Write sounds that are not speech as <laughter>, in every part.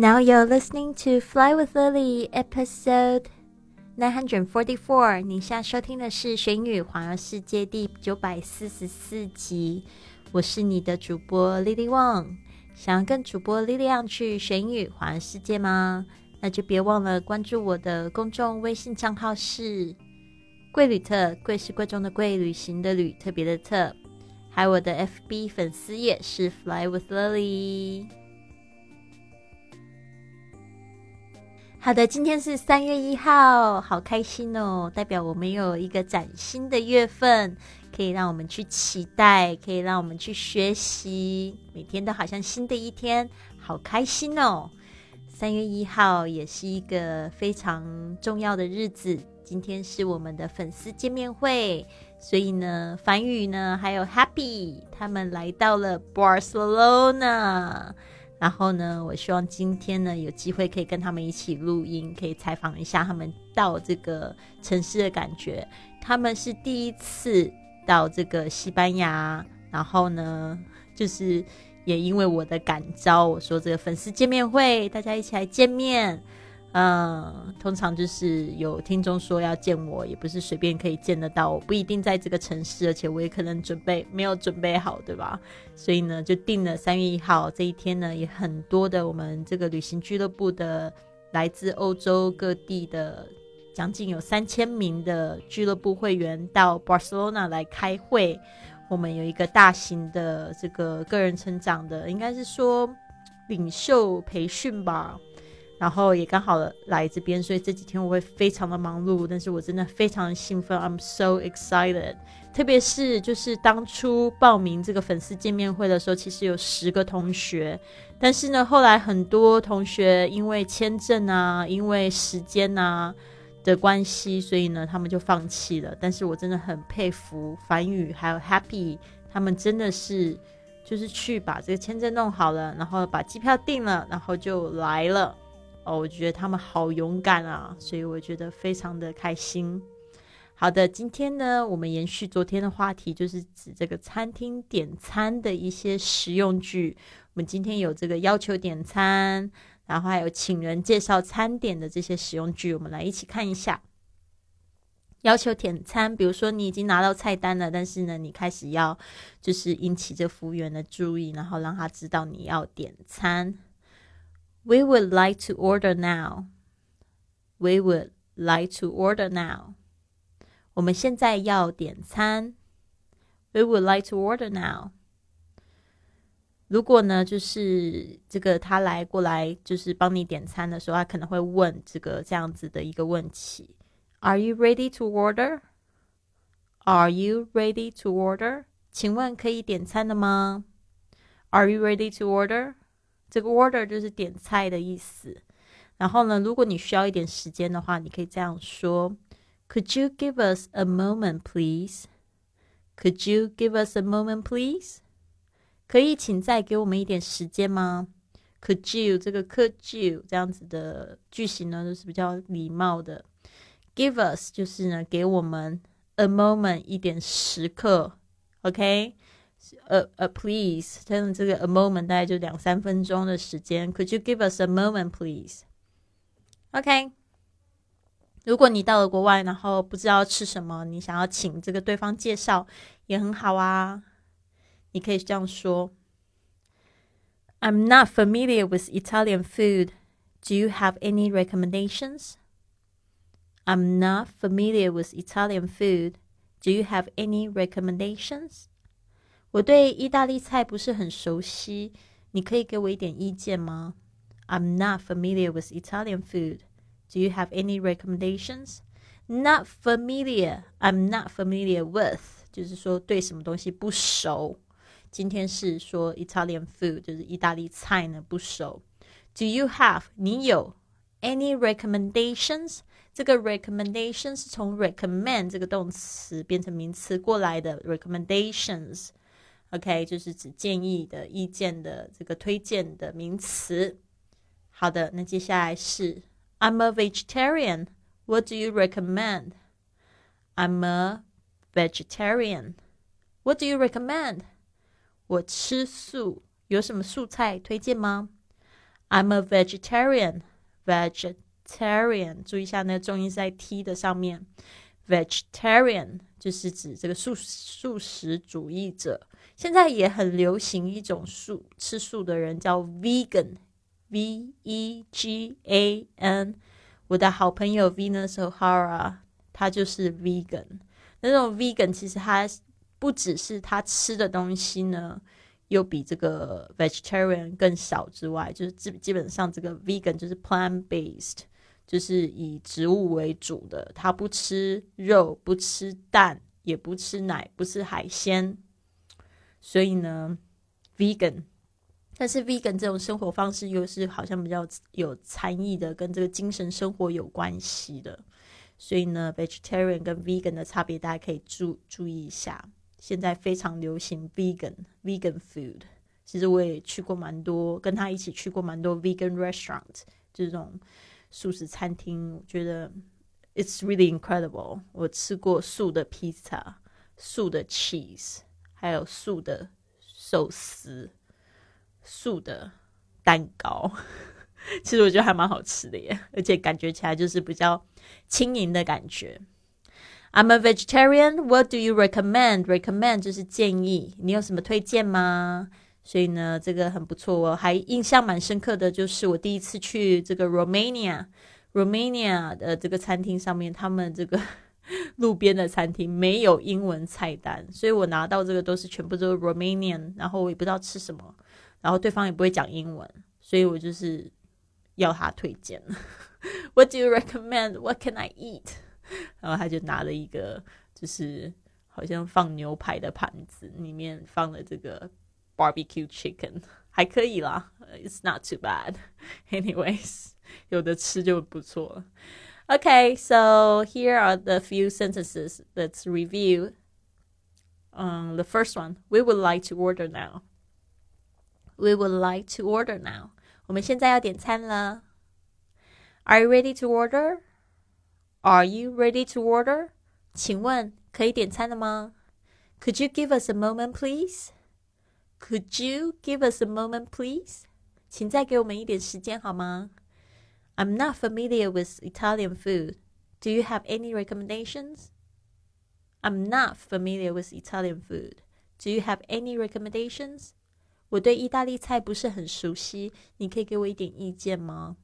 Now you're listening to Fly with Lily, episode nine hundred forty-four。你现在收听的是《玄宇环游世界》第九百四十四集。我是你的主播 Lily Wang。想要跟主播 Lily 去玄宇环游世界吗？那就别忘了关注我的公众微信账号是“贵旅特”，贵是贵重的贵，旅行的旅，特别的特。还有我的 FB 粉丝页是 Fly with Lily。好的，今天是三月一号，好开心哦！代表我们有一个崭新的月份，可以让我们去期待，可以让我们去学习，每天都好像新的一天，好开心哦！三月一号也是一个非常重要的日子，今天是我们的粉丝见面会，所以呢，凡宇呢还有 Happy 他们来到了 Barcelona。然后呢，我希望今天呢有机会可以跟他们一起录音，可以采访一下他们到这个城市的感觉。他们是第一次到这个西班牙，然后呢，就是也因为我的感召，我说这个粉丝见面会，大家一起来见面。嗯，通常就是有听众说要见我，也不是随便可以见得到，我不一定在这个城市，而且我也可能准备没有准备好，对吧？所以呢，就定了三月一号这一天呢，也很多的我们这个旅行俱乐部的来自欧洲各地的将近有三千名的俱乐部会员到 Barcelona 来开会，我们有一个大型的这个个人成长的，应该是说领袖培训吧。然后也刚好来这边，所以这几天我会非常的忙碌，但是我真的非常兴奋，I'm so excited。特别是就是当初报名这个粉丝见面会的时候，其实有十个同学，但是呢，后来很多同学因为签证啊，因为时间啊的关系，所以呢，他们就放弃了。但是我真的很佩服樊宇还有 Happy，他们真的是就是去把这个签证弄好了，然后把机票订了，然后就来了。哦，我觉得他们好勇敢啊，所以我觉得非常的开心。好的，今天呢，我们延续昨天的话题，就是指这个餐厅点餐的一些实用句。我们今天有这个要求点餐，然后还有请人介绍餐点的这些实用句，我们来一起看一下。要求点餐，比如说你已经拿到菜单了，但是呢，你开始要就是引起这服务员的注意，然后让他知道你要点餐。We would like to order now. We would like to order now. 我们现在要点餐。We would like to order now. 如果呢，就是这个他来过来，就是帮你点餐的时候，他可能会问这个这样子的一个问题：Are you ready to order? Are you ready to order? 请问可以点餐了吗？Are you ready to order? 这个 order 就是点菜的意思。然后呢，如果你需要一点时间的话，你可以这样说：Could you give us a moment, please? Could you give us a moment, please? 可以请再给我们一点时间吗？Could you 这个 Could you 这样子的句型呢，都是比较礼貌的。Give us 就是呢，给我们 a moment 一点时刻，OK？呃呃，please，他用这个 a moment 大概就两三分钟的时间。Could you give us a moment, please？OK。如果你到了国外，然后不知道吃什么，你想要请这个对方介绍，也很好啊。你可以这样说：I'm not familiar with Italian food. Do you have any recommendations? I'm not familiar with Italian food. Do you have any recommendations? 我对意大利菜不是很熟悉，你可以给我一点意见吗？I'm not familiar with Italian food. Do you have any recommendations? Not familiar. I'm not familiar with，就是说对什么东西不熟。今天是说 Italian food，就是意大利菜呢不熟。Do you have？你有 any recommendations？这个 recommendation 是从 recommend 这个动词变成名词过来的 recommendations。 OK，就是指建议的意见的这个推荐的名词。好的，那接下来是 I'm a vegetarian. What do you recommend? I'm a vegetarian. What do you recommend? 我吃素，有什么素菜推荐吗 I'm a vegetarian. Vegetarian，注意一下那个重音在 t 的上面。Vegetarian 就是指这个素素食主义者。现在也很流行一种素吃素的人叫 vegan，V E G A N。我的好朋友 Venus O'Hara，他就是 vegan。那种 vegan 其实他不只是他吃的东西呢。又比这个 vegetarian 更少之外，就是基基本上这个 vegan 就是 plant based，就是以植物为主的，他不吃肉，不吃蛋，也不吃奶，不吃海鲜。所以呢，vegan，但是 vegan 这种生活方式又是好像比较有禅意的，跟这个精神生活有关系的。所以呢，vegetarian 跟 vegan 的差别，大家可以注注意一下。现在非常流行 vegan vegan food，其实我也去过蛮多，跟他一起去过蛮多 vegan restaurant，这种素食餐厅，我觉得 it's really incredible。我吃过素的 pizza，、素的 cheese，还有素的寿司、素的蛋糕，<laughs> 其实我觉得还蛮好吃的耶，而且感觉起来就是比较轻盈的感觉。I'm a vegetarian. What do you recommend? Recommend 就是建议，你有什么推荐吗？所以呢，这个很不错我还印象蛮深刻的就是我第一次去这个 Romania，Romania 的这个餐厅上面，他们这个 <laughs> 路边的餐厅没有英文菜单，所以我拿到这个都是全部都是 Romanian，然后我也不知道吃什么，然后对方也不会讲英文，所以我就是要他推荐。<laughs> What do you recommend? What can I eat? 然后他就拿了一个，就是好像放牛排的盘子，里面放了这个 barbecue chicken，<laughs> 还可以啦，It's not too bad. Anyways，有的吃就不错了。Okay, so here are the few sentences. Let's review. Um, the first one, we would like to order now. We would like to order now. 我们现在要点餐了。Are you ready to order? Are you ready to order? 请问可以点餐了吗？Could you give us a moment, please? Could you give us a moment, please? 请再给我们一点时间好吗 ？I'm not familiar with Italian food. Do you have any recommendations? I'm not familiar with Italian food. Do you have any recommendations? 我对意大利菜不是很熟悉，你可以给我一点意见吗？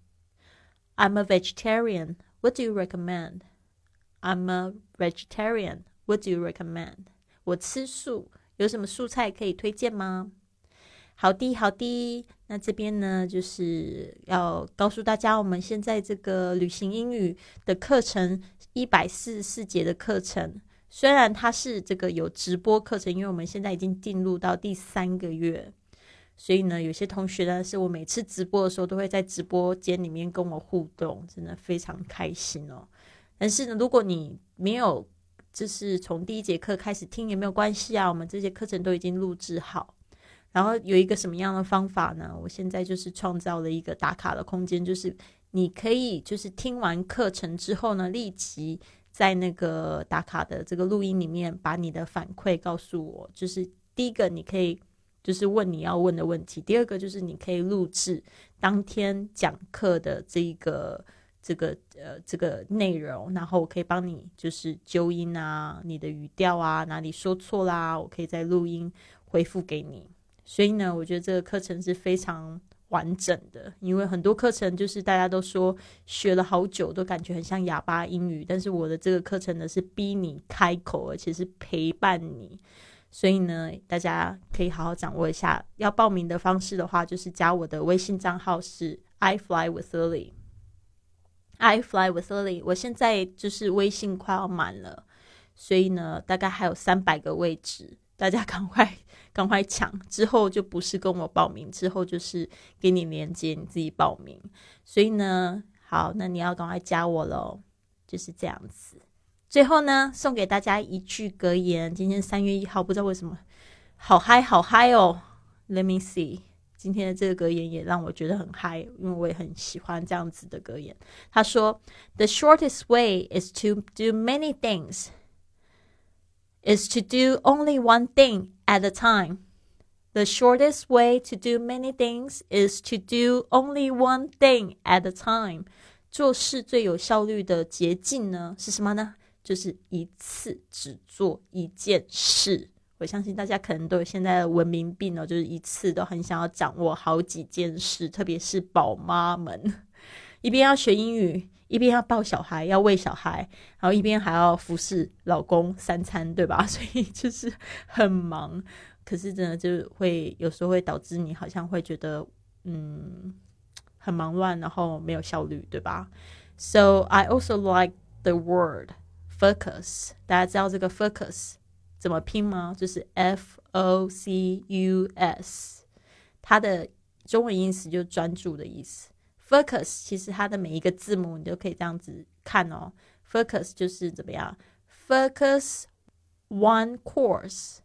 I'm a vegetarian. What do you recommend? I'm a vegetarian. What do you recommend? 我吃素，有什么素菜可以推荐吗？ 好的，好的。那这边呢，就是要告诉大家，我们现在这个旅行英语的课程一百四十四节的课程，虽然它是这个有直播课程，因为我们现在已经进入到第三个月。所以呢，有些同学呢，是我每次直播的时候都会在直播间里面跟我互动，真的非常开心哦。但是呢，如果你没有就是从第一节课开始听也没有关系啊，我们这些课程都已经录制好。然后有一个什么样的方法呢？我现在就是创造了一个打卡的空间，就是你可以就是听完课程之后呢，立即在那个打卡的这个录音里面把你的反馈告诉我。就是第一个，你可以。就是问你要问的问题。第二个就是你可以录制当天讲课的这一个这个呃这个内容，然后我可以帮你就是纠音啊，你的语调啊哪里说错啦，我可以在录音回复给你。所以呢，我觉得这个课程是非常完整的，因为很多课程就是大家都说学了好久都感觉很像哑巴英语，但是我的这个课程呢是逼你开口，而且是陪伴你。所以呢，大家可以好好掌握一下。要报名的方式的话，就是加我的微信账号是 I fly with Lily。I fly with Lily。我现在就是微信快要满了，所以呢，大概还有三百个位置，大家赶快赶快抢。之后就不是跟我报名，之后就是给你连接，你自己报名。所以呢，好，那你要赶快加我喽，就是这样子。最后呢，送给大家一句格言。今天三月一号，不知道为什么，好嗨，好嗨哦！Let me see，今天的这个格言也让我觉得很嗨，因为我也很喜欢这样子的格言。他说：“The shortest way is to do many things, is to do only one thing at a time. The shortest way to do many things is to do only one thing at a time。做事最有效率的捷径呢是什么呢？就是一次只做一件事。我相信大家可能都有现在的文明病哦，就是一次都很想要掌握好几件事，特别是宝妈们，一边要学英语，一边要抱小孩，要喂小孩，然后一边还要服侍老公三餐，对吧？<laughs> 所以就是很忙。可是真的就会有时候会导致你好像会觉得，嗯，很忙乱，然后没有效率，对吧？So I also like the word focus。大家知道这个 focus 怎么拼吗？就是 F O C U S，它的中文意思就是专注的意思。Focus 其实它的每一个字母你都可以这样子看哦。Focus 就是怎么样？Focus one course。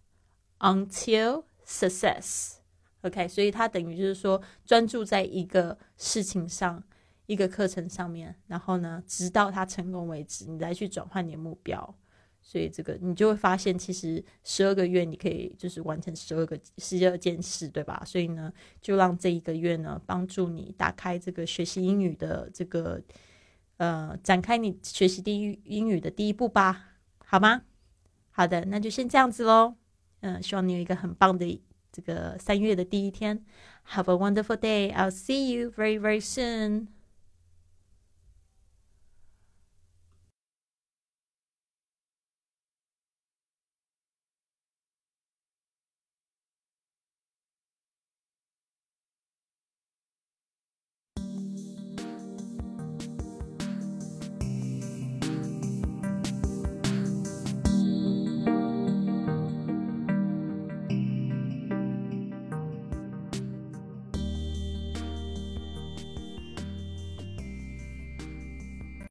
Until success，OK，所以它等于就是说专注在一个事情上、一个课程上面，然后呢，直到它成功为止，你再去转换你的目标。所以这个你就会发现，其实十二个月你可以就是完成十二个十二件事，对吧？所以呢，就让这一个月呢帮助你打开这个学习英语的这个呃展开你学习第一英语的第一步吧，好吗？好的，那就先这样子喽。嗯，希望你有一个很棒的这个三月的第一天。Have a wonderful day. I'll see you very, very soon.